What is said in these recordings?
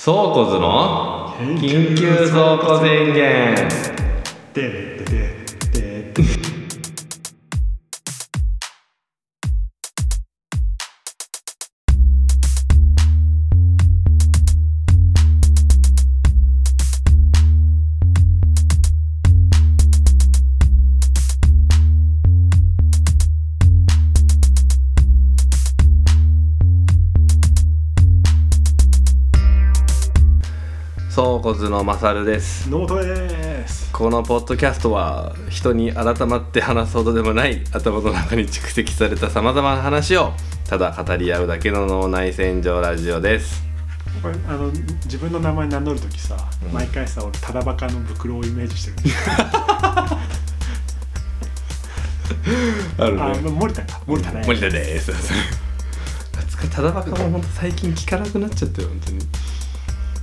倉庫図の緊急倉庫宣言。ででで庫図のまさるです。ノートです。このポッドキャストは人に改まって話すほどでもない頭の中に蓄積されたさまざまな話をただ語り合うだけの脳内洗浄ラジオです。これあの自分の名前名乗るときさ、うん毎回さ俺ただバカの袋をイメージしてる。あるあ森田か。森田ね森田です。ただバカも本当最近聞かなくなっちゃったよ本当に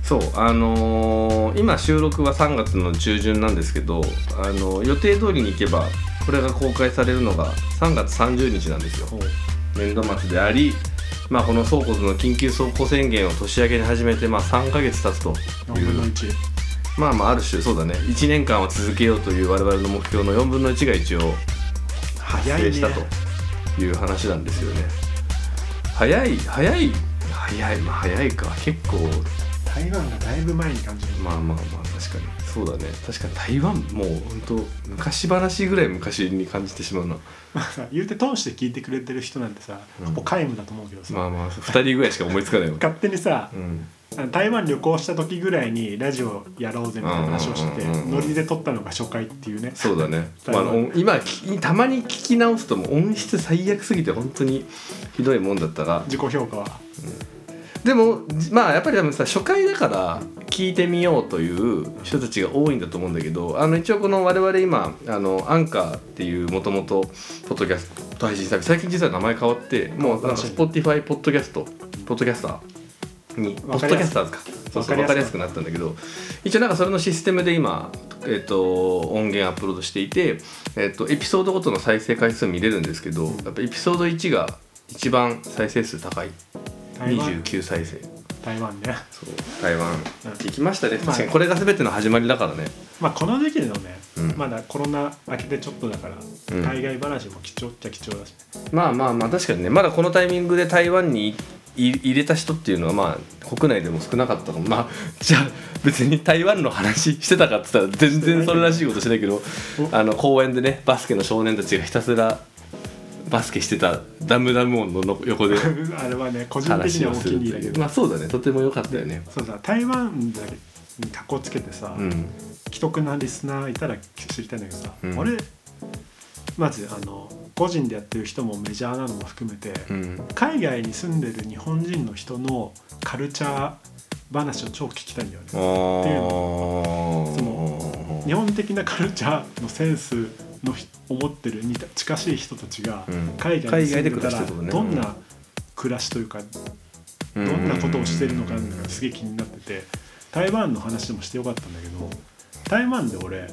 そうあのー今収録は3月の中旬なんですけど、あの予定通りに行けばこれが公開されるのが3月30日なんですよ。年度末でありまあこの倉庫の緊急倉庫宣言を年明けに始めてまあ3ヶ月経つと4分のいう1まあまあある種そうだね。1年間は続けようという我々の目標の4分の1が一応発早いね生したという話なんですよね。早い早い早いまあ早いか。結構台湾がだいぶ前に感じる。まあまあまあ確かに。そうだね。確かに台湾もう本当昔話ぐらい昔に感じてしまうな。まあさ言うて通して聞いてくれてる人なんてさうん。ほぼ皆無だと思うけどさ、まあまあ2人ぐらいしか思いつかないわ勝手にさうん。台湾旅行した時ぐらいにラジオやろうぜみたいな話をしてノリで撮ったのが初回っていうね。そうだね、台まあ、今たまに聞き直すともう音質最悪すぎて本当にひどいもんだったが自己評価はでもまあやっぱり多分さ初回だから聞いてみようという人たちが多いんだと思うんだけどあの一応この我々今あのアンカーっていうもともとポッドキャスト配信サービス最近実は名前変わってもうなんか新しい Spotify ポッドキャストポッドキャスターにポッドキャスターズか。そうそうわかりやすく分かりやすくなったんだけど一応なんかそれのシステムで今、えっと音源アップロードしていて、えっとエピソードごとの再生回数見れるんですけどやっぱエピソード1が一番再生数高い29再生。台湾ね。そう台湾。うん。行きましたね。まあ確かに。これが全ての始まりだからね。まあこの時期でのね、うん。まだコロナ明けてちょっとだから、うん。海外話も貴重っちゃ貴重だしね。まあまあまあ確かにね。まだこのタイミングで台湾にい入れた人っていうのはまあ国内でも少なかったかも。まあじゃあ別に台湾の話してたかって言ったら全然それらしいことしてないけどあの公園でねバスケの少年たちがひたすらバスケしてたダムダム音の横で あれはね個人的にはお気に入りだけど、まあそうだねとても良かったよね。そうさ台湾に格好つけてさ、うん。既得なリスナーいたら知りたいんだけどさ、うん。俺まずあの個人でやってる人もメジャーなのも含めて、うん。海外に住んでる日本人の人のカルチャー話を超聞きたいんだよね。あー。その日本的なカルチャーのセンスのひ思ってる似た近しい人たちがうん。海外に住んでたらどんな暮らしというかどんなことをしてるのかがすげえ気になってて台湾の話でもしてよかったんだけど台湾で俺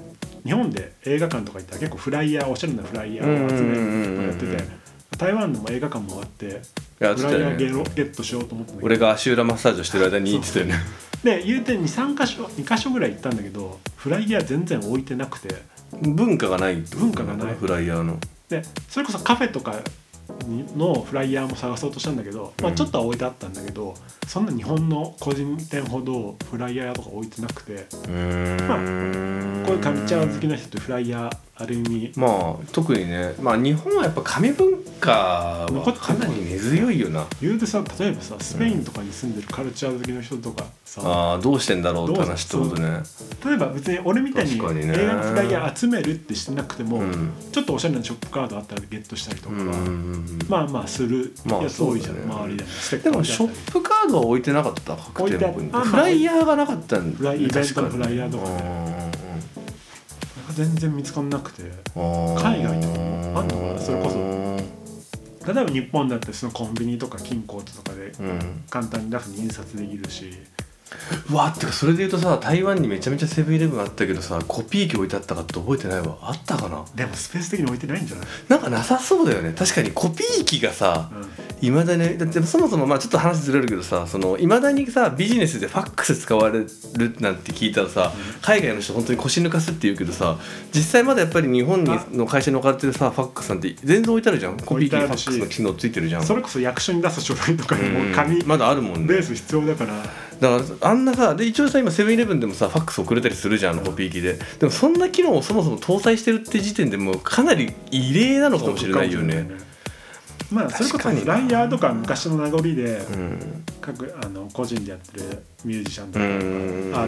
日本で映画館とか行ったら結構フライヤーおしゃれなフライヤーを集めるのやってて台湾でも映画館もあってやってフライヤーゲロゲットしようと思ったんだけど俺が足裏マッサージをしてる間に言ってたよねで言うて23箇所2箇所ぐらい行ったんだけどフライヤー全然置いてなくて。文化がないってこと文化がない。フライヤーの。でそれこそカフェとかにのフライヤーも探そうとしたんだけど、まあ、うんちょっとは置いてあったんだけどそんな日本の個人店ほどフライヤーとか置いてなくてうー。んこういうカルチャー好きな人ってフライヤーある意味。まあ特にねまあ日本はやっぱ紙文化はかなり根強いよな。言うてさ例えばさスペインとかに住んでるカルチャー好きの人とかさ、あーどうしてんだろうって話ってことね。例えば別に俺みたいに映画のフライヤー集めるってしてなくても、うん。ちょっとおしゃれなショップカードあったらゲットしたりとか。うんまあまあする。まあやつ多いじゃん、周りで。もでもショップカードは置いてなかった？各店舗に置いてあフライヤーがなかったん？フライイベントのフライヤーとかね。全然見つかんなくて。海外とかもあんのかな？それこそ。例えば日本だってそのコンビニとか金庫とかでうん。簡単にラフに印刷できるし、うわってかそれで言うとさ台湾にめちゃめちゃセブンイレブンあったけどさコピー機置いてあったかって覚えてないわ。あったかな？でもスペース的に置いてないんじゃない、なんかなさそうだよね。確かにコピー機がさうん。いまだにだってそもそもまあちょっと話ずれるけどさいまだにさビジネスでファックス使われるなんて聞いたらさ海外の人本当に腰抜かすって言うけどさ実際まだやっぱり日本にの会社に置かれてるさファックスなんて全然置いてあるじゃん。コピー機にファックスの機能ついてるじゃん。それこそ役所に出す書類とかにも紙まだあるもんね。ベース必要だからだからあんなさで一応さ今セブンイレブンでもさファックス送れたりするじゃんあのコピー機で。でもそんな機能をそもそも搭載してるって時点でもうかなり異例なのかもしれないよね。まあそれこそフライヤーとか昔の名残で、各あの個人でやってるミュージシャンとかア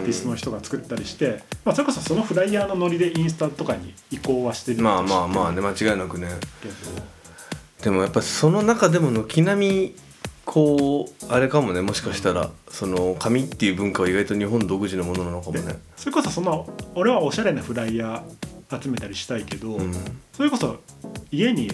ーティストの人が作ったりして、まあ、それこそそのフライヤーのノリでインスタとかに移行はしてるまあまあまあね間違いなくね。でもやっぱその中でも軒並みこうあれかもねもしかしたら。その紙っていう文化は意外と日本独自のものなのかもね。それこそその俺はおしゃれなフライヤー集めたりしたいけど、うん、それこそ家に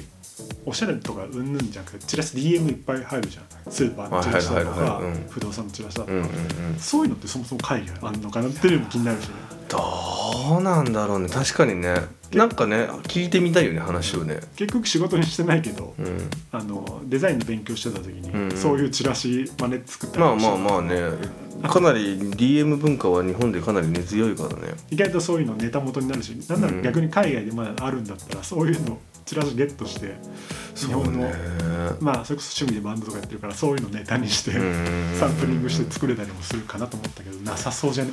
おしゃれとかうんぬんじゃなくてチラシ DM いっぱい入るじゃん。スーパーのチラシだとか不動産のチラシだとか、うんうんうん、そういうのってそもそも海外あんのかなっていうのも気になるしね。どうなんだろうね。確かにねなんかね聞いてみたいよね話をね。結局仕事にしてないけど、うん、あのデザインの勉強してた時に、うん。うん、そういうチラシ真似作ったりまあまあまあね。かなり DM 文化は日本でかなり根強いからね。意外とそういうのネタ元になるしなんなら逆に海外でまだあるんだったら、そういうのチラシゲットして日本の、まあそれこそ趣味でバンドとかやってるからそういうのネタにしてサンプリングして作れたりもするかなと思ったけどなさそうじゃね？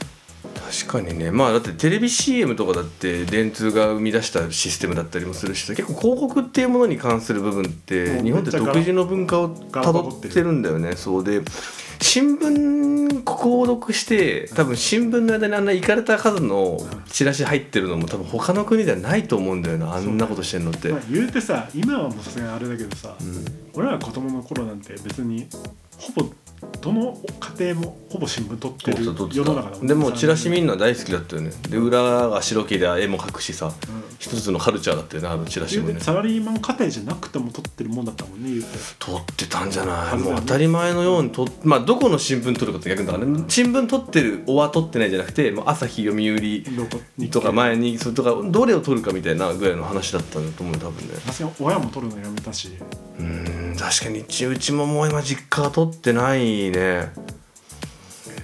確かにね。まあだってテレビ CM とかだって電通が生み出したシステムだったりもするし結構広告っていうものに関する部分って日本って独自の文化をたどってるんだよね。そうで新聞購読して多分新聞の間にあんな行かれた数のチラシ入ってるのも多分他の国ではないと思うんだよな。あんなことしてんのって、まあ、言うてさ今はもうさすがにあれだけどさ、うん、俺ら子供の頃なんて別にほぼどの家庭もほぼ新聞撮ってる世の中だもんでもチラシみんな大好きだったよね。で裏が白木で絵も描くしさ、うん、一つのカルチャーだったよねあのチラシもね。サラリーマン家庭じゃなくても撮ってるもんだったもんね言うて撮ってたんじゃない？もう当たり前のようにとまあどこの新聞撮るかって逆だからね新聞撮ってるおは撮ってないじゃなくてもう朝日読売とか前にそれとかどれを撮るかみたいなぐらいの話だったんだと思う多分ね。さすが親も撮るのやめたし。うん確かにうちうちももう今実家は撮ってないね。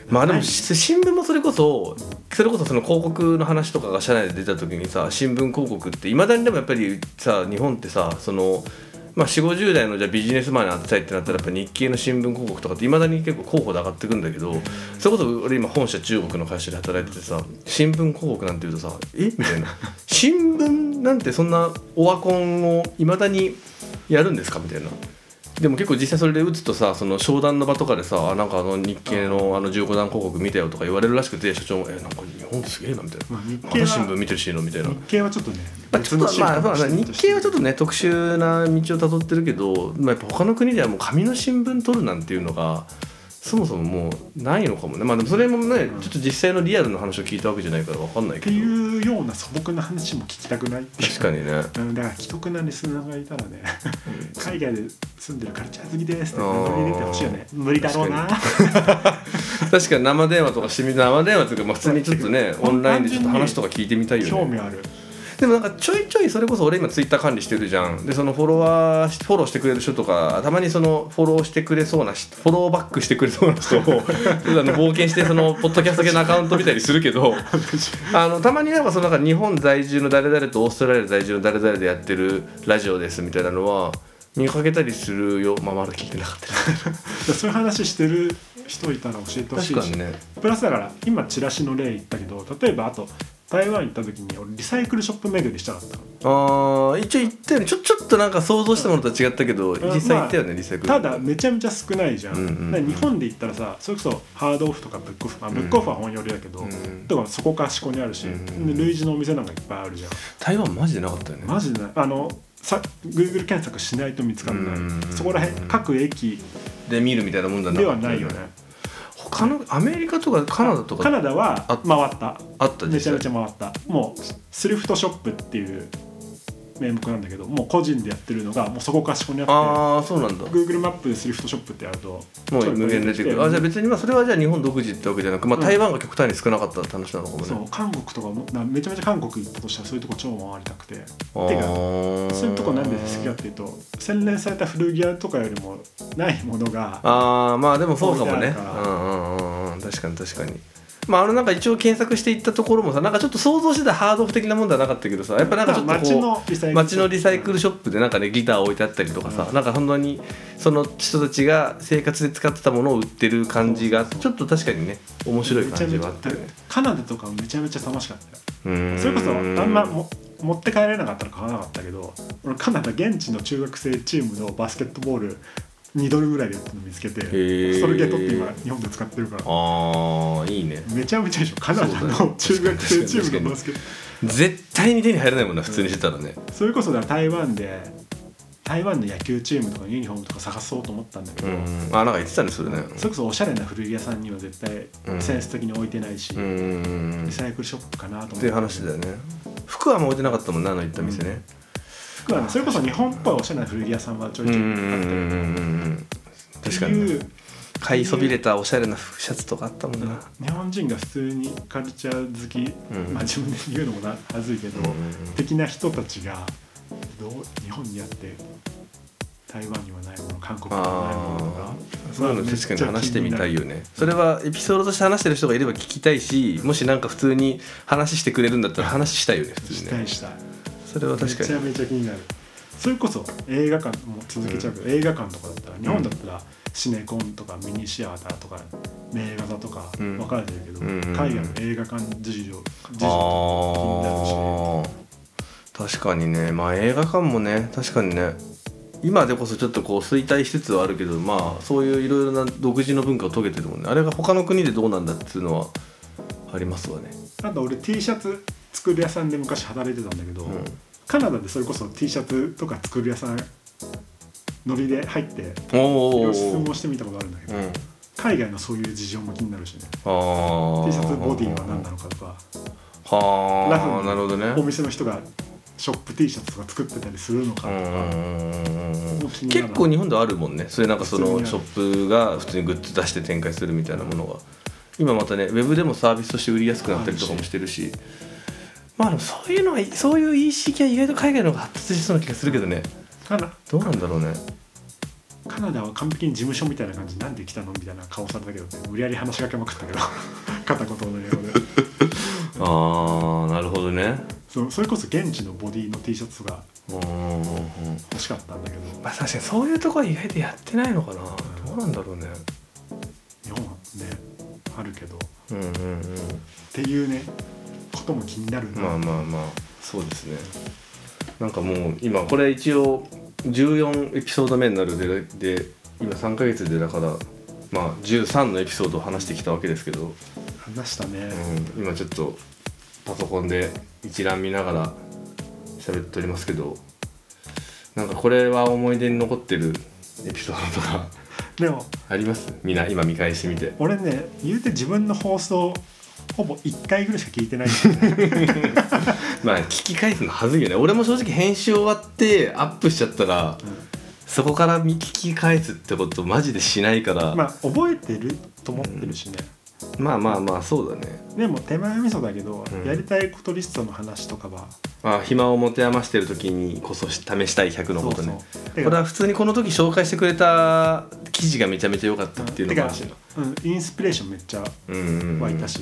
まあでも新聞もそれこそそれこそその広告の話とかが社内で出た時にさ新聞広告っていまだにでもやっぱりさ日本ってさそのまあ、4 5 0代のじゃビジネスマンに当てたいってなったらやっぱ日経の新聞広告とかっていまだに結構候補で上がってくんだけどそれこそ俺今本社中国の会社で働いててさ新聞広告なんて言うとさえ？みたいな。新聞なんてそんなオワコンをいまだにやるんですか？みたいなでも結構実際それで打つとさその商談の場とかでさあなんかあの日経のあの15段広告見たよとか言われるらしくて社長も「えなんか日本すげえな」みたいな「まあ、日経新聞見てるしいの?」みたいな。日経はちょっとねまあ、ちょっとまあ、まあ、日経はちょっとね特殊な道をたどってるけど、まあ、やっぱ他の国ではもう紙の新聞取るなんていうのがそもそももうないのかもね。まあでもそれもねちょっと実際のリアルの話を聞いたわけじゃないから分かんないけど。っていうような素朴な話も聞きたくない確かにね。だから既得なリスナーがいたらね海外で住んでるカルチャー好きですって入れてほしいよね。無理だろうな。確かに。生電話とかしてみ生電話というか、まあ、普通にちょっとね オンラインでちょっと話とか聞いてみたいよね。興味あるでもなんかちょいちょいそれこそ俺今ツイッター管理してるじゃん。でそのフォロワーフォローしてくれる人とかたまにそのフォローしてくれそうなフォローバックしてくれそうな人を あの冒険してそのポッドキャスト系のアカウント見たりするけどあのたまになんかそのなんか日本在住の誰々とオーストラリア在住の誰々でやってるラジオですみたいなのは見かけたりするよ。まあまだ聞いてなかった。そういう話してる人いたら教えてほしいし、ね、プラスだから今チラシの例言ったけど例えばあと台湾行った時に俺リサイクルショップ巡りしたかったああ一応行ったよね。ちょちょっとなんか想像したものとは違ったけど、うん、実際行ったよね、まあ、リサイクル。ただめちゃめちゃ少ないじゃん。うんうんうん、日本で言ったらさそれこそハードオフとかブックオフ、まあ、ブックオフは本寄りだけど、うん、とかそこかしこにあるし、うん、類似のお店なんかいっぱいあるじゃん。台湾マジでなかったよね。マジでない。あのさ Google 検索しないと見つからない、そこら辺各駅で見るみたいなもんだな。ではないよね、他のアメリカとかカナダとかカナダは回った。あっためちゃめちゃ回った。もうスリフトショップっていう名目なんだけどもう個人でやってるのがもうそこかしこにあってああそうなんだ。Google マップでスリフトショップってやるともう無限に出てくる。あじゃあ別にまあそれはじゃあ日本独自ってわけじゃなく、まあ、うん。台湾が極端に少なかったって話なのかもね、そう韓国とかもなめちゃめちゃ韓国行ったとしたらそういうとこ超回りたくて。あてかーそういうとこなんで好きかっていうと洗練された古着屋とかよりもないものがああまあでもそうかもね。うんうんうん。確かに確かにまああのなんか一応検索していったところもさなんかちょっと想像してたハードオフ的なもんではなかったけどさやっぱなんかちょっとこう街のリサイクル街のリサイクルショップでなんかねギター置いてあったりとかさ、うん。なんか本当にその人たちが生活で使ってたものを売ってる感じがちょっと確かにね面白い感じめちゃめちゃはあったよねカナダとかめちゃめちゃ楽しかった。それこそあんまも持って帰れなかったら買わなかったけど俺カナダ現地の中学生チームのバスケットボール2ドルぐらいで見つけてー。それゲットって今日本で使ってるから。ああいいね。めちゃめちゃいいでしょ。カナダのね中学生チームのバスケ。絶対に。手に入らないもんな普通にしてたらね。それこそ台湾で台湾の野球チームとかのユニフォームとか探そうと思ったんだけど、うん。あなんか言ってたねそれね。それこそおしゃれな古着屋さんには絶うん。対センス的に置いてないし、うんうんうんリサイクルショップかなと思って。っていう話だよね。服はもう置いてなかったもんなあの言った店ね服はねそれこそ日本っぽいおしゃれな古着屋さんはちょいちょいうんうんうんうんうん。確かに。買いそびれたおしゃれなシャツとかあったもんな。日本人が普通にカルチャー好き、うんまあ自分で言うのもなはずいけど、うん的な人たちがどう日本にあって台湾にはないもの韓国にはないものがああそういうの確かに話してみたい。よねそれはエピソードとして話してる人がいれば聞きたいしもしなんか普通に話してくれるんだったら話したいよね普通しにね。たいしたいそれは確かに。めちゃめちゃ気になる。それこそ映画館も続けちゃうけど、映画館とかだったら日本だったらシネコンとかミニシアターとか名画座とかうん。分かれてるけど、うんうんうん。海外の映画館事情事情とか気になるし。ああ確かにね。まあ映画館もね確かにね。今でこそちょっとこう衰退しつつはあるけどまあそういういろいろな独自の文化を遂げてるもんね。あれが他の国でどうなんだっていうのはありますわね。あと俺 T シャツ作る屋さんで昔働いてたんだけど、うん。カナダでそれこそ T シャツとか作る屋さんノリで入って質問してみたことあるんだけど、うん。海外のそういう事情も気になるしね。T シャツボディは何なのかとかはラフなるほどね。お店の人がショップ T シャツとか作ってたりするのかとか、結構日本ではあるもんねそれなん。かそのショップが普通にグッズ出して展開するみたいな。ものが今またねウェブでもサービスとして売りやすくなったりとかもしてるしまあでもそういうのはそういう EC 系は意外と海外の方が発達しそうな気がするけどね。カナどうなんだろうね。カナダは完璧に事務所みたいな感じなんで来たのみたいな顔されたけどね。無理やり話しかけまくったけど。片言の英語で。ああなるほどね。そうそれこそ現地のボディの T シャツとかうんうんうん欲しかったんだけど。まあ確かにそういうところは意外とやってないのかな。どうなんだろうね。日本はねあるけど。っうんうんうん。ていうねことも気になるな、まあまあまあそうですね。なんかもう今これ一応14エピソード目になるでで今3ヶ月でだからまあ13のエピソードを話してきたわけですけど、話したね、うん、今ちょっとパソコンで一覧見ながら喋っておりますけど。なんかこれは思い出に残ってるエピソードとかでもあります？みんな今見返してみて。俺ね言うて自分の放送ほぼ1回ぐらいしか聞いてない まあ聞き返すのはずいよね。俺も正直編集終わってアップしちゃったら、そこから見聞き返すってことマジでしないから、まあ覚えてると思ってるしね、まあまあまあそうだね。でも手前味噌だけど、うん。やりたいことリストの話とかはまあ暇を持て余してる時にこそし試したい100のことね。これは普通にこの時紹介してくれた記事がめちゃめちゃ良かったっていうのが。あるしうん、インスピレーションめっちゃうんうんうん。湧いたし、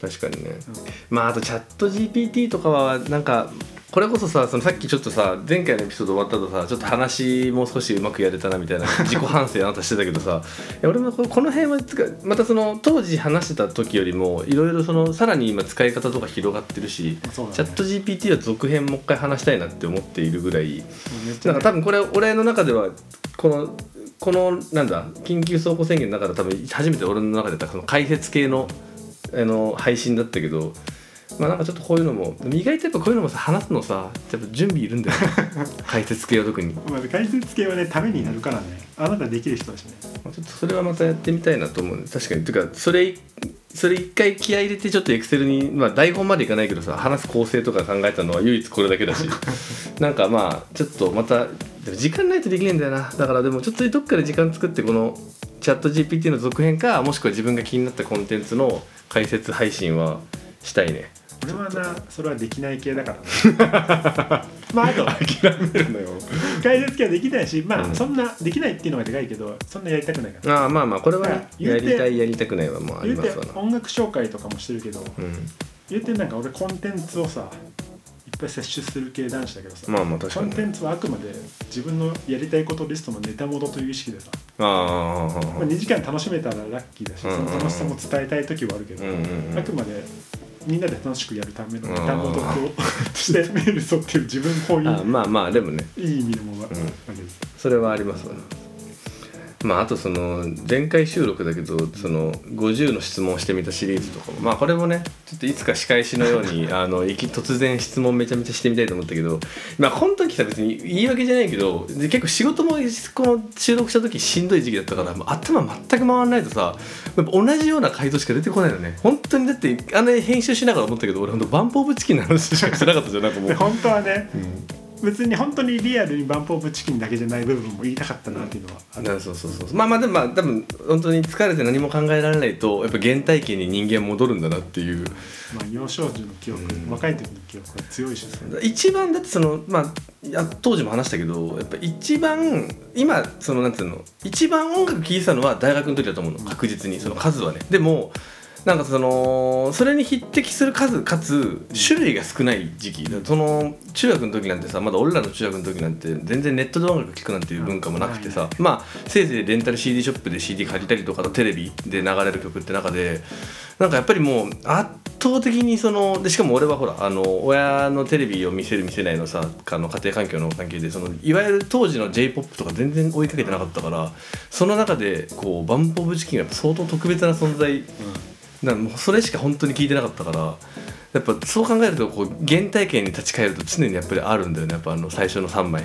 確かにね、まああとチャット GPT とかはなんかこれこそさそのさっきちょっとさ前回のエピソード終わった後さちょっと話もう少しうまくやれたなみたいな 自己反省あなたしてたけどさいや俺もここの辺はつかまたその当時話してた時よりもいろいろそのさらに今使い方とか広がってるし、ね。チャット GPT は続編もう一回話したいなって思っているぐらいね。なんか多分これ俺の中ではこのこのなんだ緊急走行宣言の中で多分初めて俺の中でその解説系のあの配信だったけどまあなんかちょっとこういうのも意外とやっぱこういうのもさ話すのさやっぱ準備いるんだよ 解説系は特に、ままあ、解説系はねためになるからね。あなたできる人だしね。あちょっとそれはまたやってみたいなと思う確かに。ていうかそれそれ一回気合い入れてちょっとエクセルに、まあ、台本までいかないけどさ話す構成とか考えたのは唯一これだけだし。なんかまあちょっとまたでも時間ないとできないんだよな。だからでもちょっとどっかで時間作ってこのチャット GPT の続編かもしくは自分が気になったコンテンツの解説配信はしたいね。俺はなそれはできない系だからね。まああと諦めるのよ。解説系はできないしまあ、うん。そんなできないっていうのがでかいけどそんなやりたくないから。ああまあまあこれはね言うてやりたいやりたくないはもうありますわな。音楽紹介とかもしてるけどうん。言うてなんか俺コンテンツをさぱい摂取する系男子だけどさ、まあまあ確かにコンテンツはあくまで自分のやりたいことリストのネタモードという意識でさ、あああああまあ、2時間楽しめたらラッキーだし、うんうんうん。その楽しさも伝えたい時はあるけど、うんうんうん。あくまでみんなで楽しくやるためのネタモードとして見るぞっていう自分本位ああまあまあでもね。いい意味でもわ、ん。だけどそれはありますわなまああとその前回収録だけどその50の質問をしてみたシリーズとかも。まあこれもねちょっといつか仕返しのように あのいき突然質問めちゃめちゃしてみたいと思ったけどまあこの時さ別に言い訳じゃないけどで結構仕事もこの収録した時しんどい時期だったからもう頭全く回らないとさ同じような回答しか出てこないのね。本当にだってあの編集しながら思ったけど俺本当バンプオブチキンの話しかしてなかったじゃん。なんかもう。で。本当はね。うん別に本当にリアルにバンプオブチキンだけじゃない部分も言いたかったなっていうのはある。なそうそうそうまあまあでもまあ多分本当に疲れて何も考えられないとやっぱ原体験に人間戻るんだなっていう。まあ幼少時の記憶、うん。若い時の記憶が強いし。さ一番だってそのまあ当時も話したけどやっぱ一番今そのなんていうの一番音楽聴いてたのは大学の時だと思うの。確実に。その数はね。でもなんかそのそれに匹敵する数かつ種類が少ない時期。その中学の時なんてさまだ俺らの中学の時なんて全然ネットで音楽聴くなんていう文化もなくてさ。まあせいぜいレンタル CD ショップで CD 借りたりとかテレビで流れる曲って中でなんかやっぱりもう圧倒的にそのでしかも俺はほらあの親のテレビを見せる見せないのさあの家庭環境の関係でそのいわゆる当時の j p o p とか全然追いかけてなかったからその中でこうバンプ・オブ・チキンがやっぱ相当特別な存在なもうそれしか本当に聞いてなかったからやっぱそう考えるとこう原体験に立ち返ると常にやっぱりあるんだよね。やっぱあの最初の3枚。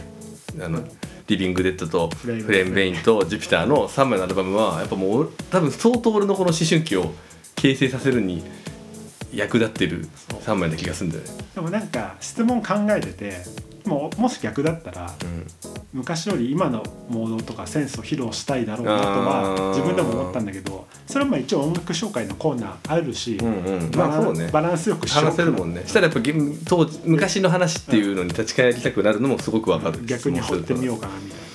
あのリビング・デッドとフレームベインとジュピターの3枚のアルバムはやっぱもう多分相当俺のこの思春期を形成させるに役立ってる3枚な気がするんだよね。でもなんか質問考えててもうもし逆だったら昔より今のモードとかセンスを披露したいだろうなとあはー。自分でも思ったんだけどそれはまあ一応音楽紹介のコーナーあるし、バランまあそうね。バランスよく話せるもんね。したらやっぱげ当時昔の話っていうのに立ち返りたくなるのもすごくわかる逆に掘ってみよううかなみたいな。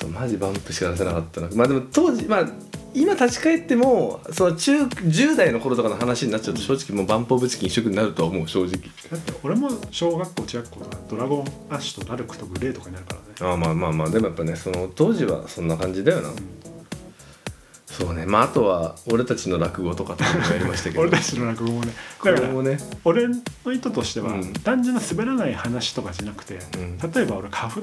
そうマジバンプしか出せなかったな。まあでも当時まあ今立ち返ってもその中10代の頃とかの話になっちゃうと正直もうバンプオブチキン一色になるとは思う正直。だって俺も小学校中学校とかドラゴンアッシュとラルクとグレーとかになるからね。ああまあまあまあでもやっぱねその当時はそんな感じだよな、そうねまああとは俺たちの落語とかっていうのもやりましたけど。俺たちの落語もね。こだかられもね俺の意図としては、うん。単純な滑らない話とかじゃなくて、ん。例えば俺花粉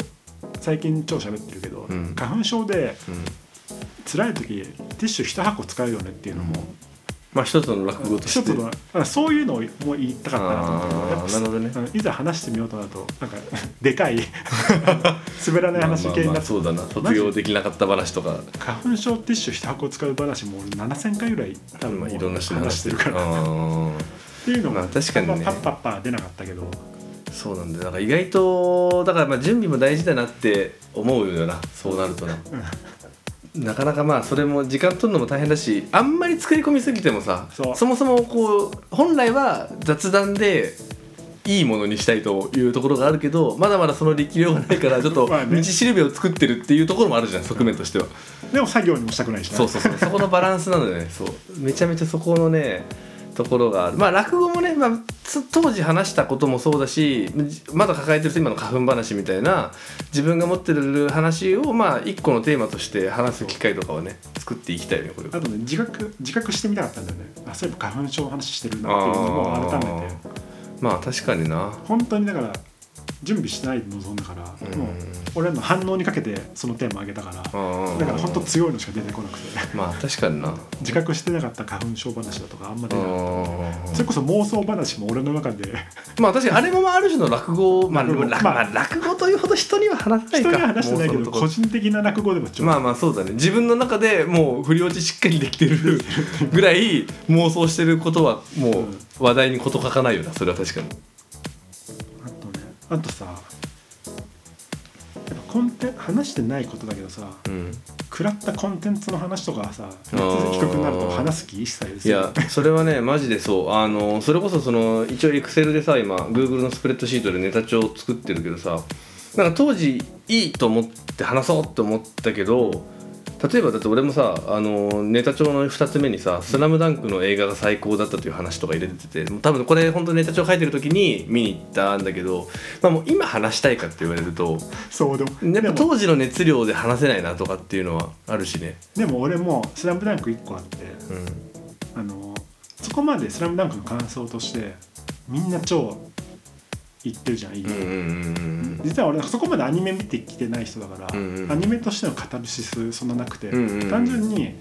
最近超喋ってるけど、うん。花粉症でうん。辛い時ティッシュ一箱使うよねっていうのも、まあ一つの落語として。一つのあそういうのをもう言いたかったなと思ってあーやっぱなるほどね。うんいざ話してみようとなるとなんか でかい 滑らない話系になってそうだな。卒業できなかった話とか。花粉症ティッシュ一箱使う話も7000回ぐらい多分いろんな人に話話しててるから。っていうのも、まあ確かにね。パッパッパー出なかったけどそうなんだよ。だから意外とだからまあ準備も大事だなって思うよな。そうなるとな、なかなかまあそれも時間取るのも大変だしあんまり作り込みすぎてもさそう。もそもこう本来は雑談でいいものにしたいというところがあるけどまだまだその力量がないからちょっと 道しるべを作ってるっていうところもあるじゃん側面としては。でも作業にもしたくないしな。そうそうそう。そこのバランスなのよね。そう。めちゃめちゃそこのねところがある。まあ落語もね、まあ、つ当時話したこともそうだしじまだ抱えてる今の花粉話みたいな自分が持ってる話をまあ一個のテーマとして話す機会とかはね作っていきたいよねこれ。あとね自覚自覚してみたかったんだよね。あそういえば花粉症の話してるなっていうのも改めて。まあ確かにな。本当にだから準備しないで臨んだから、うん。もう俺らの反応にかけてそのテーマあげたから、うんだから本当強いのしか出てこなくて。まあ確かにな。自覚してなかった花粉症話だとかあんま出なかった。うんそれこそ妄想話も俺の中で。まあ確かにあれもまあある種の落語。ま あ落語。落,、まあまあ、落語というほど人には話せないか。人には話してないけど個人的な落語でもちょまあまあそうだね。自分の中でもう振り落ちしっかりできてるぐらい妄想してることはもう話題に事欠かないよなそれは確かにあとさやっぱコンテン話してないことだけどさうん。食らったコンテンツの話とかはさ夏ー。低くなると話す気一切ですいやそれはねマジでそう。あのそれこそその一応エクセルでさ今 Google のスプレッドシートでネタ帳を作ってるけどさなんか当時いいと思って話そうって思ったけど例えばだって俺もさあのネタ帳の2つ目にさ「スラムダンクの映画が最高だったという話とか入れてて多分これ本当ネタ帳書いてる時に見に行ったんだけど、まあ、もう今話したいかって言われるとそうでもやっぱ当時の熱量で話せないなとかっていうのはあるしね。でも俺も「スラムダンク1個あってうんあのそこまで「スラムダンクの感想としてみんな超言ってるじゃんいい、うん実は俺そこまでアニメ見てきてない人だから、うんうんアニメとしてのカタルシスそんななくて、うんうんうん。単純に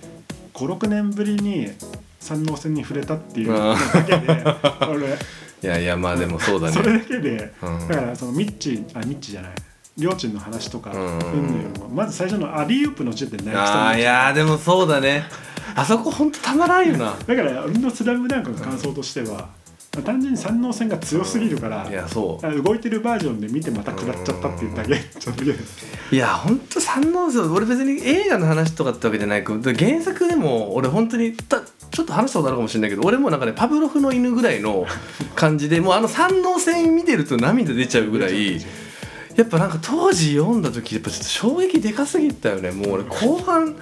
56年ぶりに三能線に触れたっていうあだけで 俺。いやいやまあでもそうだね。それだけで、うん。だからそのミッチあミッチじゃない。りょーちんの話とかうんうんまず最初のアリーウープの時点で泣きそうにああいやーでもそうだね。あそこほんとたまらんよな。だから俺の「スラムダンクの感想としては、単純に三能線が強すぎるから、いやそう。あ動いてるバージョンで見てまた食らっちゃったっていうだけちょっといやほんと三能線俺別に映画の話とかってわけじゃない。けど原作でも俺本当にたちょっと話したことあるかもしれないけど俺もなんかねパブロフの犬ぐらいの 感じでもうあの三能線見てると涙出ちゃうぐらいやっぱなんか当時読んだ時やっぱちょっと衝撃でかすぎたよね。もう俺後半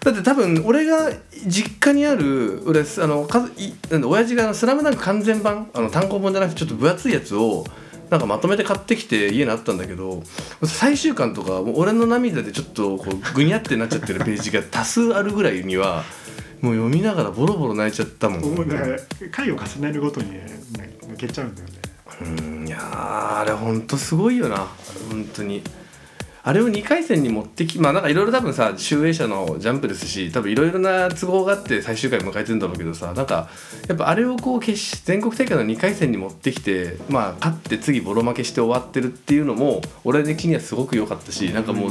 だって多分俺が実家にある俺あのかいなんだ親父があの「スラムダンク完全版あの単行本じゃなくてちょっと分厚いやつをなんかまとめて買ってきて家にあったんだけど最終巻とか俺の涙でちょっとこうぐにゃってなっちゃってるページが多数あるぐらいにはもう読みながらボロボロ泣いちゃったもん、もうだから回を重ねるごとにね抜けちゃうんだよね。うんいやーあれほんとすごいよな本当にあれを2回戦に持ってきまあなんかいろいろ多分さ集英社のジャンプですし多分いろいろな都合があって最終回迎えてるんだろうけどさなんかやっぱあれをこう決し全国大会の2回戦に持ってきてまあ勝って次ボロ負けして終わってるっていうのも俺的にはすごく良かったしなんかもう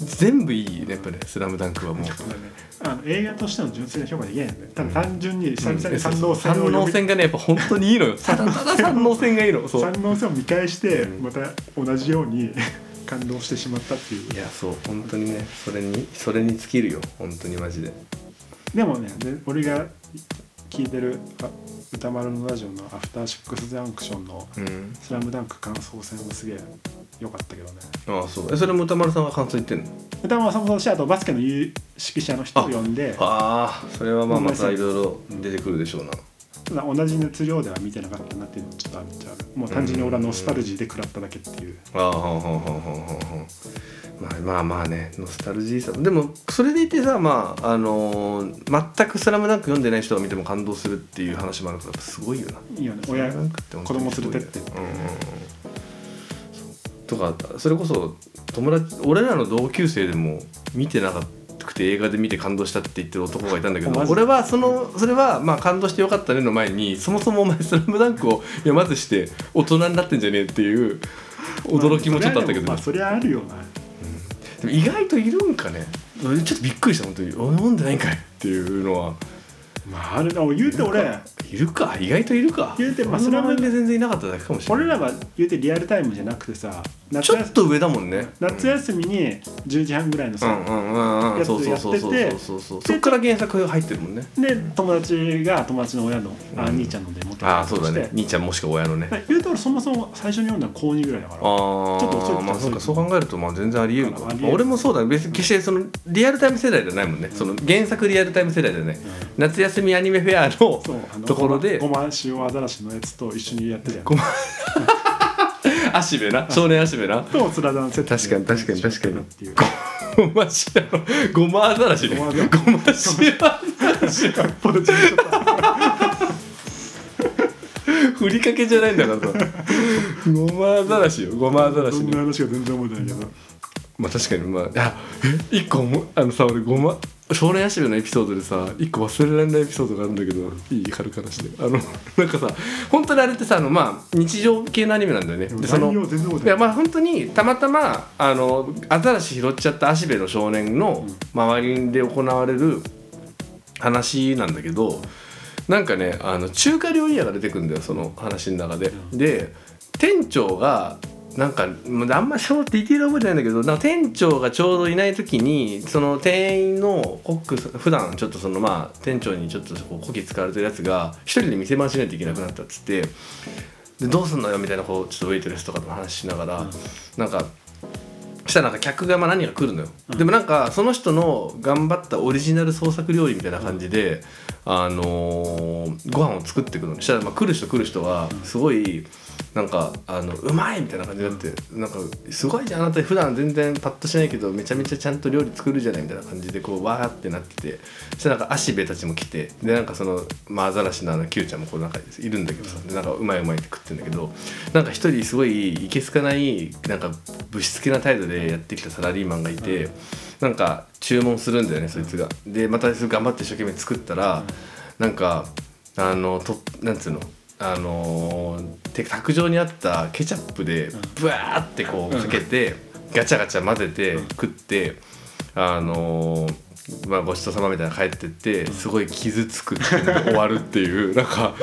全部いいねやっぱね「スラムダンクはもう。あの映画としての純粋な評価できないよただ単純に久々に三能線を三読み能線がねやっぱ本当にいいのよ。ただただ三能線がいいの三能線を見返してうん。また同じように感動してしまったっていう。いやそう本当にねそれにそれに尽きるよ本当にマジで。でもねで俺が聞いてるあ歌丸のラジオの「アフターシックス・ジャンクション」のうん「スラムダンク感想戦もすげえ良かったけどね。ああそう。えそれも歌丸さんが感想言ってんの？歌丸さんもそうだしあとバスケの有識者の人を呼んで。ああそれはまあまたいろいろ出てくるでしょうなただ同じ熱量では見てなかったなっていうのもちょっとあるっちゃある。もう単純に俺はノスタルジーで食らっただけっていう。ああはんはんはんはんはん。はんまあまあまあねノスタルジーさ。でもそれでいてさまああのー全く「スラムダンク読んでない人が見ても感動するっていう話もあるからやっぱすごいよな。いいよね。親スラムダンクって本当にすごいよ子供連れてってうんうんうん。とかそれこそ友達俺らの同級生でも見てなかくて映画で見て感動したって言ってる男がいたんだけど俺はそのそれはまあ感動してよかったねの前にそもそもお前「スラムダンクを読まずして大人になってんじゃねえっていう驚きもちょっとあったけど、まあそれはあるよな。でも意外といるんかね。俺ちょっとびっくりした本当に。お飲んでないんかいっていうのはまああるな。言うて俺。いるか。意外といるか。言うてまあ俺のスラム周りで全然いなかっただけかもしれない。俺らは言うてリアルタイムじゃなくてさちょっと上だもんね。夏休みに10時半ぐらいのさ、うんうんうんうん。やつそうそうそうそうやっててそうそう。そっから原作入ってるもんね。で友達が友達の親の、あ兄ちゃんので持ってきああそうだね。兄ちゃんもしくは親のね。はい。言うて俺そもそも最初に読んだの高2ぐらいだから。あちょっと遅いあまあそうかそう考えるとまあ全然ありえるか。ありえる俺もそうだね。別に決してそのリアルタイム世代じゃないもんね。その原作リアルタイム世代じゃない。夏休みアニメフェアのところで。ごま塩アザラシのやつと一緒にやってたよごま 足部な。少年足部な。とスラダンセット確かに確かに確かに。っていう。ごましあのごまアザラシねごごまましアザラシふりかけじゃないんだからさ。ごまアザラシよ。ごまアザラシそんなね話が全然覚えてないけど。まあ確かにまあいやえ一個もあのさ俺ごま少年足部のエピソードでさ一個忘れられないエピソードがあるんだけどいい軽く話して。あのなんかさ本当にあれってさあのまあ日常系のアニメなんだよね。でそのい。いやまあ本当にたまたまあのアザラシ拾っちゃった足部の少年の周りで行われる話なんだけどなんかねあの中華料理屋が出てくるんだよその話の中で。うん。で店長がなんかあんまそうディテール覚えてないんだけどなんか店長がちょうどいない時にその店員のコック普段ちょっとそのまあ店長にちょっとこうこき使われてるやつが一人で店回しないといけなくなったっつってでどうすんのよみたいなこうちょっとウェイトレスとかと話しながら、うん。なんかしたらなんか客がまあ何人か来るのよ、うん。でもなんかその人の頑張ったオリジナル創作料理みたいな感じで、あのーご飯を作っていくの。にしたらまあ来る人来る人はすごいなんかあのうまいみたいな感じになって、なんかすごいじゃんあなた普段全然パッとしないけどめちゃめちゃちゃんと料理作るじゃないみたいな感じでこうわーってなっててそしたらなんか足部たちも来てでなんかそのまあアザラシのあのキューちゃんもこうなんかいるんだけどさでなんかうまいうまいって食ってんだけどなんか一人すごいいけすかないなんかぶしつけな態度でやってきたサラリーマンがいて、なんか注文するんだよねそいつが。でまた頑張って一生懸命作ったら、なんかあのとなんつうのあのーて卓上にあったケチャップでブワーってこうかけて、ガチャガチャ混ぜて食って、あのーまあ、ごちそうさまみたいなの帰ってってすごい傷つくって終わるっていうなんか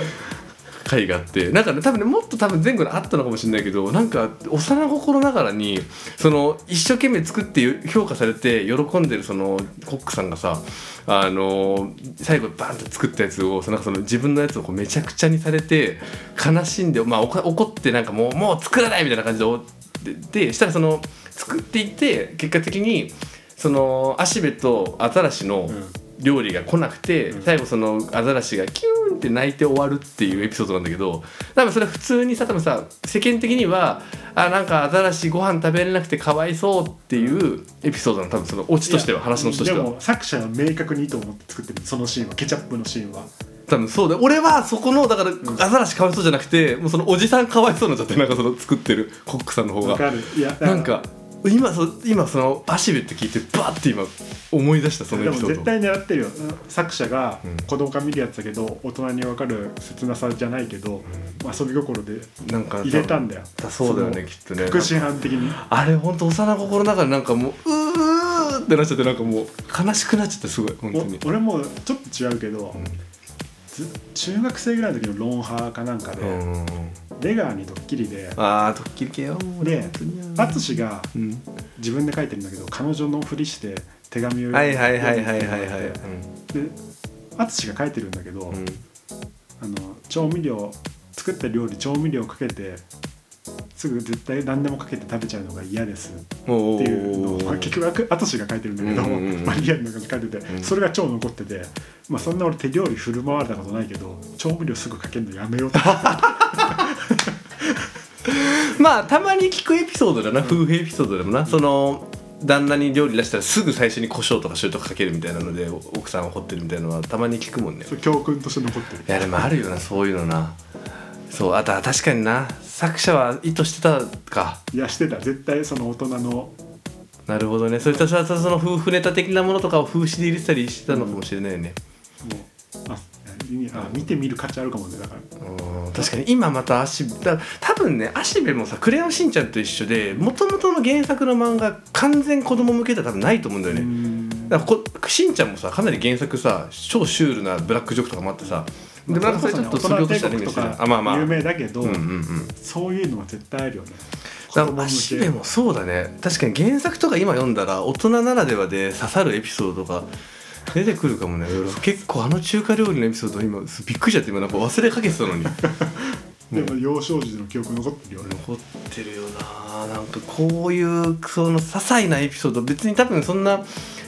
回があってなんかね多分ねもっと多分前後にあったのかもしれないけどなんか幼心ながらにその一生懸命作って評価されて喜んでるそのコックさんがさあの最後バンって作ったやつをそのなんかその自分のやつをこうめちゃくちゃにされて悲しんで、まあ、怒ってなんかもうもう作らないみたいな感じでででしたらその作っていって結果的にその足部とアザラシのうん。料理が来なくて、うん。最後そのアザラシがキューンって泣いて終わるっていうエピソードなんだけど多分それ普通にさ多分さ世間的にはあなんかアザラシご飯食べれなくてかわいそうっていうエピソードの多分そのオチとしては話のオチとしては。でも作者は明確にいいと思って作ってるそのシーンはケチャップのシーンは。多分そうだ俺はそこのだからアザラシかわいそうじゃなくてもうそのおじさんかわいそうになっちゃってなんかその作ってるコックさんの方が。わかる。いやなんか今そ今その足部って聞いてバッて今思い出したそのエでピソード。も絶対狙ってるよ。作者がうん。子供が見るやつだけど大人に分かる切なさじゃないけど、遊び心でなんか入れたんだよ。そうだよねきっとね。確信犯的に。あれほんと幼心ながらなんかもううーってなっちゃってなんかもう悲しくなっちゃってすごい本当に。お俺もちょっと違うけど、ず中学生ぐらいの時のロンハーかなんかで、うんレガーにドッキリでああドッキリ系よ。で淳がうん。自分で書いてるんだけど彼女のふりして手紙をはいはいはいはいはいはい。で淳が書いてるんだけど、うんうん。あの調味料作った料理調味料かけてすぐ絶対何でもかけて食べちゃうのが嫌ですおっていうのをーまあ結局淳が書いてるんだけど、うんうんうんまあリアルな感じで書いてて、うん。それが超残ってて、まあ、そんな俺手料理振る舞われたことないけど調味料すぐかけるのやめようと。まあたまに聞くエピソードだな、夫婦エピソードでもな。その旦那に料理出したらすぐ最初に胡椒とか塩とかかけるみたいなので奥さん怒ってるみたいなのはたまに聞くもんね。教訓として残ってる。いやでもあるよなそういうのな。そうあとは確かにな作者は意図してたか。いやしてた。絶対その大人の。なるほどね。そういったさその夫婦ネタ的なものとかを風刺で入れてたりしてたのかもしれないよね、もうああ見てみる価値あるかもねだから。うん確かに今また足だ多分ね足部もさ「クレヨンしんちゃん」と一緒でもともとの原作の漫画完全子供向けでは多分ないと思うんだよね、うん。だからこしんちゃんもさかなり原作さ超シュールなブラックジョークとかもあってさでもなんかそれちょっとそぎ落としたイメージとかあまあまあ有名だけど、うんうんうん。そういうのは絶対あるよね。だから足部もそうだね。確かに原作とか今読んだら大人ならではで刺さるエピソードが出てくるかもね。結構あの中華料理のエピソード今びっくりしちゃって今なんか忘れかけてたのに。でも幼少時の記憶残ってるよね。残ってるよな。なんかこういうその些細なエピソード別に多分そんな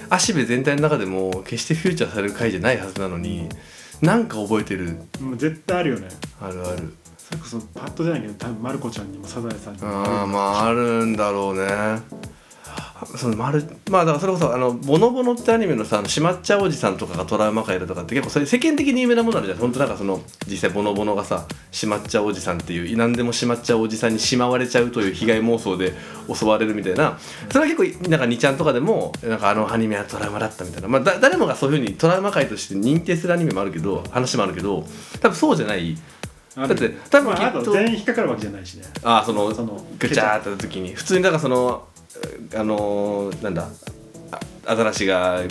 足部全体の中でも決してフューチャーされる回じゃないはずなのになんか覚えてる。もう絶対あるよね。あるある。それこそパッとじゃないけど多分まる子ちゃんにもサザエさんにも。ああまああるんだろうねその丸まあだからそれこそあのボノボノってアニメのさしまっちゃうおじさんとかがトラウマ界だとかって結構それ世間的に有名なものあるじゃん本当なんかその実際ボノボノがさしまっちゃうおじさんっていう何でもしまっちゃうおじさんにしまわれちゃうという被害妄想で 襲われるみたいな。それは結構なんか2ちゃんとかでもなんかあのアニメはトラウマだったみたいな。まあだ誰もがそういうふうにトラウマ界として認定するアニメもあるけど話もあるけど多分そうじゃない。だだって多分まあ、あきっとと全員引っかかるわけじゃないしね。ああそのそのぐちゃーって時に。普通にだからそのあのーなんだあアザラシが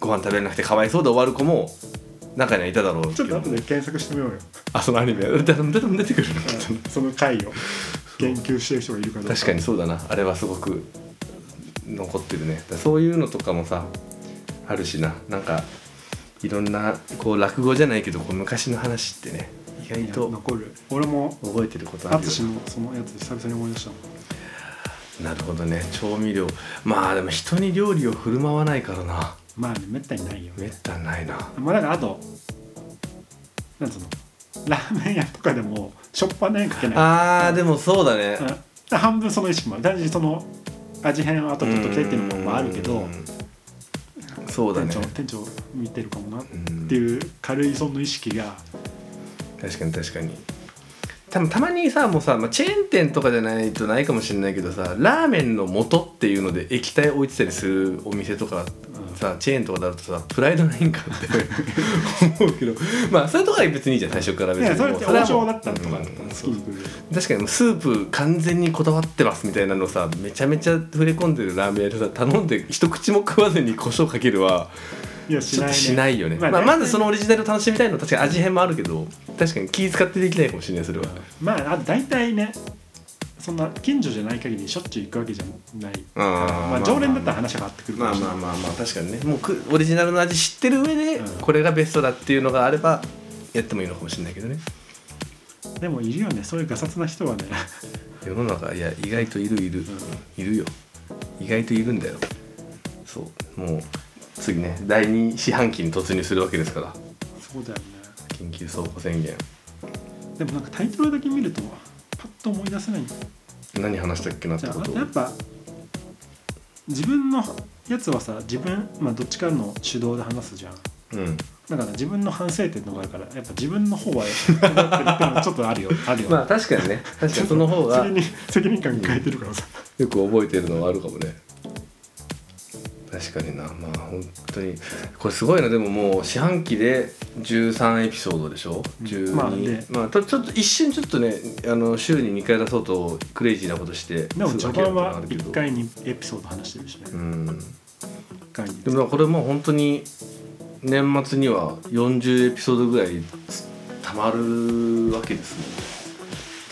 ご飯食べれなくてかわいそうで終わる子も中にはいただろうちょっと後で検索してみようよ。あそのアニメ。だって出て出てくるの？その回を研究してる人がいるかど確かにそうだな。あれはすごく残ってるね。そういうのとかもさあるしな。なんかいろんなこう落語じゃないけどこう昔の話ってね意外と残る。俺も覚えてることあるよ淳のそのやつ久々に思い出したもんなるほどね。調味料。まあでも人に料理を振る舞わないからな。まあねめったにないよめったにないな。まあだからあとなんつうの？ラーメン屋とかでもしょっぱなにかけない。あーでもそうだね。うん。半分その意識もある。単純にその味変を後取っときたいっていうのもあるけどうん。そうだね。店長店長見てるかもなっうんていう軽いその意識が。確かに確かに多分たまにさもうさ、まあ、チェーン店とかじゃないとないかもしれないけどさラーメンの素っていうので液体置いてたりするお店とかさチェーンとかだとさプライドないんかって 思うけどまあそういうとこは別にいいじゃん最初から別に。ねそれって王将だったらとかうん。確かにスープ完全にこだわってますみたいなのさめちゃめちゃ触れ込んでるラーメン屋でさ頼んで一口も食わずに胡椒かけるはいやしない,、ちょっとしないよね、まあまあまずそのオリジナルを楽しみたいのは確かに味変もあるけど確かに気使ってできないかもしれないそれは。まあ大体ねそんな近所じゃない限りしょっちゅう行くわけじゃない。まあ、常連だったら話が変わってくるかまあもしれない。まあまあまあ確かにね。もうくオリジナルの味知ってる上でうんこれがベストだっていうのがあればやってもいいのかもしれないけどね。でもいるよね。そういうガサツな人はね。世の中いや意外といるいる、いるよ。意外といるんだよ。そう。もう次ね第2四半期に突入するわけですから。そうだよね。緊急倉庫宣言。でもなんかタイトルだけ見るとパッと思い出せない。何話したっけなってこと？あやっぱ自分のやつはさ自分まあどっちかの主導で話すじゃん。うん。だから自分の反省点のがあるからやっぱ自分の方はちょっとあるよ。あるよ、まあ確かにね。確かにその方が 責任感変えてるからさ、よく覚えてるのはあるかもね確かにな。まあ本当に。これすごいな。でももう四半期で13エピソードでしょ？12まあね。まあとちょっと一瞬ちょっとねあの週に2回出そうとクレイジーなことしてでも序盤はのあるけど。1回にエピソード話してるしね、うん。でもこれもう本当に年末には40エピソードぐらいたまるわけですね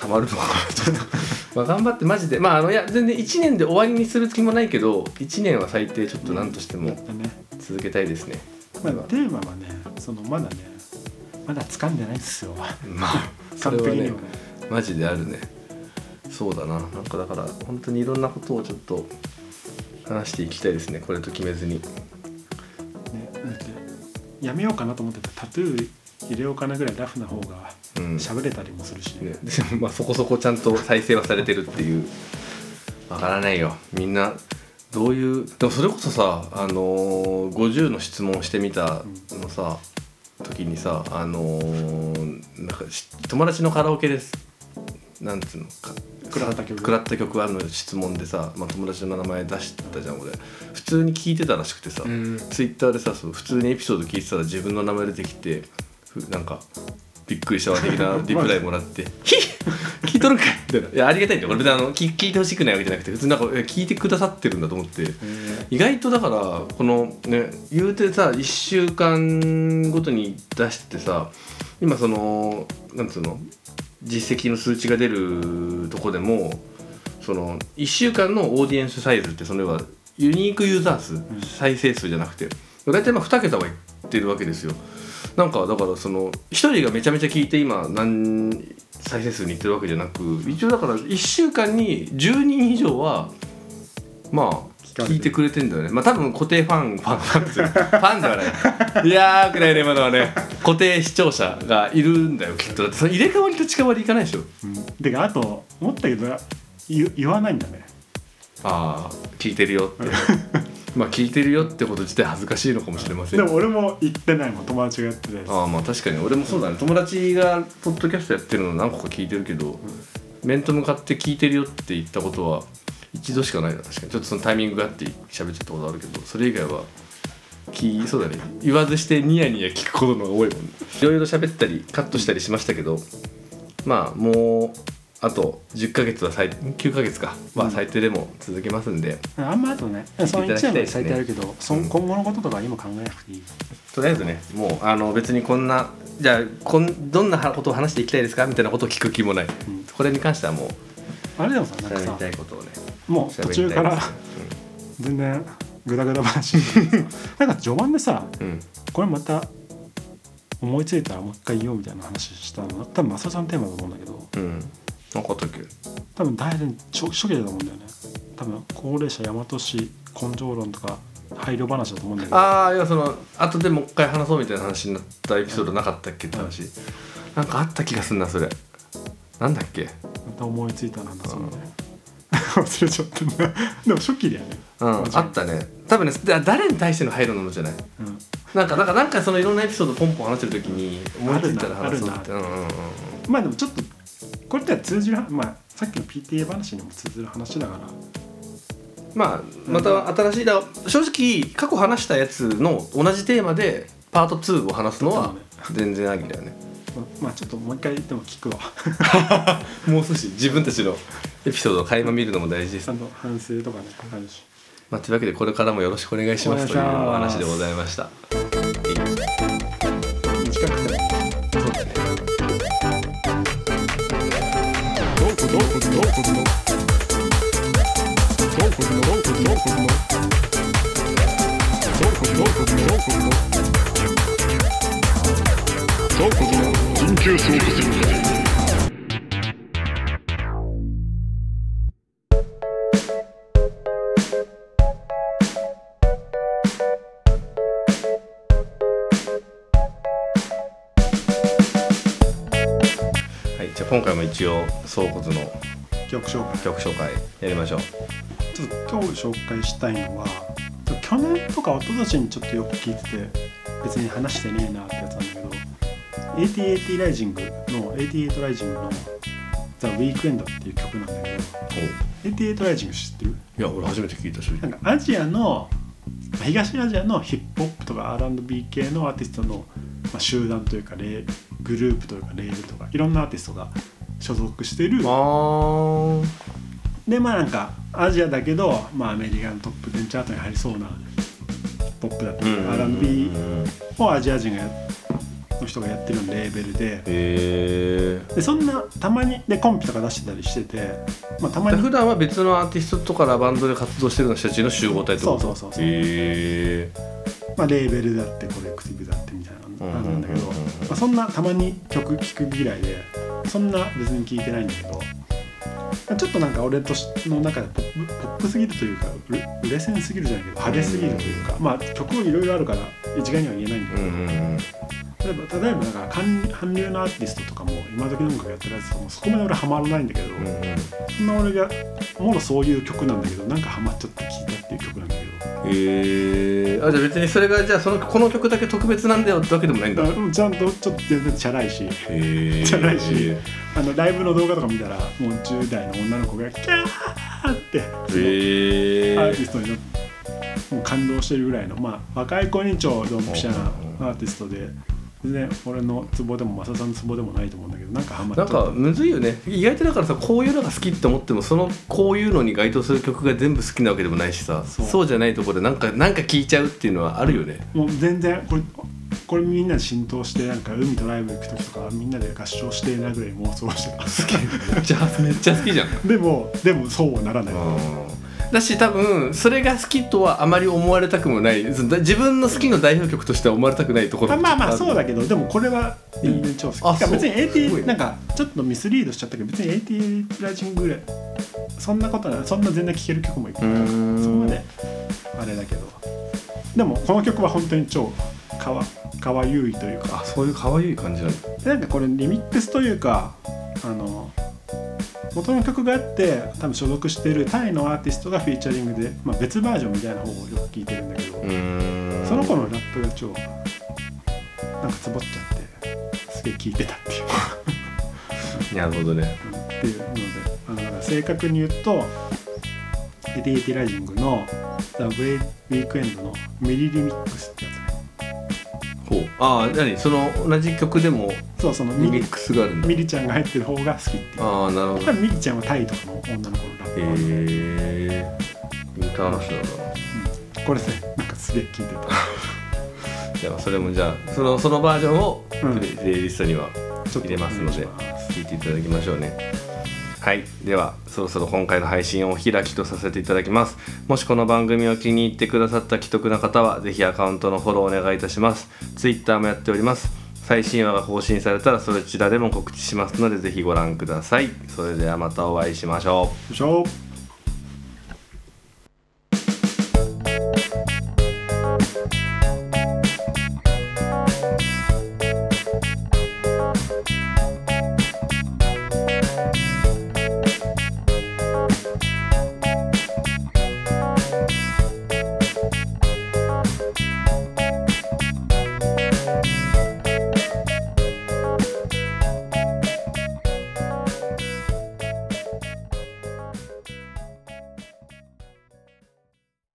たまるのかなちょっと。まあ頑張ってマジで。まああのいや全然1年で終わりにする気もないけど1年は最低ちょっと何としても続けたいですね。まあ、テーマはねそのまだねまだ掴んでないですよ。まあそれはねねマジであるね。そうだな。なんかだから本当にいろんなことをちょっと話していきたいですね。これと決めずに。ねだってやめようかなと思ってたタトゥー入れようかなぐらいラフな方がうん。喋れたりもするし、ね、まあそこそこちゃんと再生はされてるっていう。わからないよ。みんなどういうでもそれこそさあのー50の質問してみたのさ、時にさあのーなんかし友達のカラオケです。なんつうのか。食らった曲食らった曲あるの質問でさ、まあ、友達の名前出したじゃん俺。普通に聞いてたらしくてさ、うん。ツイッターでさそう普通にエピソード聞いてたら自分の名前出てきてふなんかびっくりしたわ的なリプライもらって「ひっ聞いとるんか。い!」みたいな「いやありがたいんだよ。俺別にあの聞聞いてほしくないわけじゃなくて普通になんか聞いてくださってるんだと思って。意外とだからこのね言うてさ1週間ごとに出してさ今そのなんつうの実績の数値が出るとこでもその1週間のオーディエンスサイズってその要はユニークユーザー数、再生数じゃなくて大体まあ2桁はいってるわけですよなんかだからその1人がめちゃめちゃ聞いて今何再生数にいってるわけじゃなく一応だから1週間に10人以上はまあ聞いてくれてんだよね。まあ多分固定ファンファンファンですよファンではない。いやーくらいね今のはね。固定視聴者がいるんだよきっと。だってその入れ替わりと近替わりいかないでしょ。うん、てかあと思ったけど言言わないんだね。ああ聞いてるよって まあ聞いてるよってこと自体恥ずかしいのかもしれません。でも俺も言ってないもん。友達がやってたやつ。ああまあ確かに。俺もそうだね。友達がポッドキャストやってるの何個か聞いてるけど、面と向かって聞いてるよって言ったことは一度しかないな。確かに。ちょっとそのタイミングがあって喋っちゃったことあるけどそれ以外は聞そうだね。言わずしてニヤニヤ聞くことの方が多いもんね。いろいろ喋ったりカットしたりしましたけどまあもうあと10ヶ月は最9ヶ月か。は最低でも続けますんで、あんまあとねその1年まで最低あるけど、その今後のこととか今考えなくていい。とりあえずねもうあの別にこんなじゃあこんどんなことを話していきたいですかみたいなことを聞く気もない、ん。これに関してはもうあれでもさなんかさたいことをねもう途中から全然グダグダ話。なんか序盤でさうん、うんこれまた思いついたらもう一回言おうみたいな話したの。多分マサさんテーマだと思うんだけど。うんなんかあったっけ多分大変初初期だと思うんだよね。多分高齢者大和市根性論とか配慮話だと思うんだけど。ああいやその後でもう一回話そうみたいな話になったエピソードなかったっけって話、なんかあった気がすんなそれ。なんだっけ。また思いついたら話そうみたいな忘れちゃったな でも初期だよね。うんあったね。多分ねだ誰に対しての配慮なのじゃない。うん。なんかなんかなんかそのいろんなエピソードポンポン話してる時に思いついたらあるな話そうってうんうん。うんまあでもちょっとこれって通じるまあさっきの PTA 話にも通ずる話だから。まあまた新しいだ正直過去話したやつの同じテーマでパート2を話すのは全然ありだよね。ままあちょっともう一回でも聞くわ。もう少し自分たちのエピソードを垣間見るのも大事です。反省とかねあるし。まあ、というわけでこれからもよろしくお願いしますというお話でございました。はいじゃあ今回も一応総骨の曲紹介。曲紹介やりましょう。ちょっと今日紹介したいのは去年とか一昨年にちょっとよく聞いてて別に話してねえなってやつなんで AT8 ライジングの88ライジングの「ザ・ウィークエンドっていう曲なんだけど88ライジング知ってる？いや俺初めて聞いたしなんかアジアの東アジアのヒップホップとか R&B 系のアーティストの、まあ、集団というかレグループというかレールとかいろんなアーティストが所属してる。でまあなんかアジアだけど、まあ、アメリカのトップ10チャートに入りそうなポップだったり R&B をアジア人がやっての人がやってるレーベルで。でそんなたまにでコンピとか出してたりしてて、まあ、たまに。普段は別のアーティストとかラバンドで活動してるような人たちの集合体ってこと？そうそうそうそう。まあ、レーベルだってコレクティブだってみたいな感じなんだけど、まあ、そんなたまに曲聴くぐらいでそんな別に聴いてないんだけどちょっとなんか俺としの中でポップポップすぎるというかうれ売れ線すぎるじゃないけど派手すぎるというか、まあ曲いろいろあるから一概には言えないんだけど、うんうんうん。例えば例えばなんか韓韓流のアーティストとかも今時の音楽やってるやつとかもそこまで俺ハマらないんだけど、うんうんそんな俺がもろそういう曲なんだけどなんかハマっちゃって聴いたっていう曲なんだけど。へえ。あじゃあ別にそれがじゃあそのこの曲だけ特別なんだよってわけでもないんだ。へだちゃんとちょっと全然チャラいしえ。じゃないしあのライブの動画とか見たらもう10代の女の子がキャーってへえ。アーティストにもう感動してるぐらいのまあ若い子に超ドンピシャなアーティストで全然俺のツボでもマサさんのツボでもないと思うんだけどなんかハマっちゃった。なんかむずいよね。意外とだからさこういうのが好きって思ってもそのこういうのに該当する曲が全部好きなわけでもないしさ。そそううじゃないところでなんかなんか聴いちゃうっていうのはあるよね。もう全然これこれみんなで浸透してなんか海とライブ行く時とかみんなで合唱してえなぐらい妄想してた。めっちゃめっちゃ好きじゃん。でもでもそうはならない、だし多分それが好きとはあまり思われたくもない。自分の好きの代表曲としては思われたくないところまあまあまあそうだけけどでもこれは全然超好き、あてか別に AT なんかちょっとミスリードしちゃったけど別に AT ラジングぐらいそんなことない。そんな全然聴ける曲もいっぱいあそこまであれだけど。でもこの曲は本当に超かわかわゆいというか。あそういう可愛い感じななんかこれリミックスというかあの元の曲があって多分所属してるタイのアーティストがフィーチャリングで、まあ、別バージョンみたいな方をよく聞いてるんだけど、その子のラップが超なんかつぼっちゃってすげえ聞いてたっていう。なるほどね。うんっていうのであのだから正確に言うと88rising の「 The Weekend」の MILLI リミックスってやつねほう。ああ何？その同じ曲でもそうそのミリリミックスがあるんだ。ミリちゃんが入ってる方が好きっていう。ああなるほど。ミリちゃんはタイとかの女の子のラップへえインターナショナルだ。なうん。これねなんかすげえ聞いてた。じゃあそれもじゃあそのそのバージョンをうん。プレ,、イリストにはちょっと入れますのでお願いします。聞いていただきましょうねはい。ではそろそろ今回の配信をお開きとさせていただきます。もしこの番組を気に入ってくださった既得な方は是非アカウントのフォローお願いいたします。Twitter もやっております。最新話が更新されたらそちらでも告知しますので是非ご覧ください。それではまたお会いしましょう。よいしょ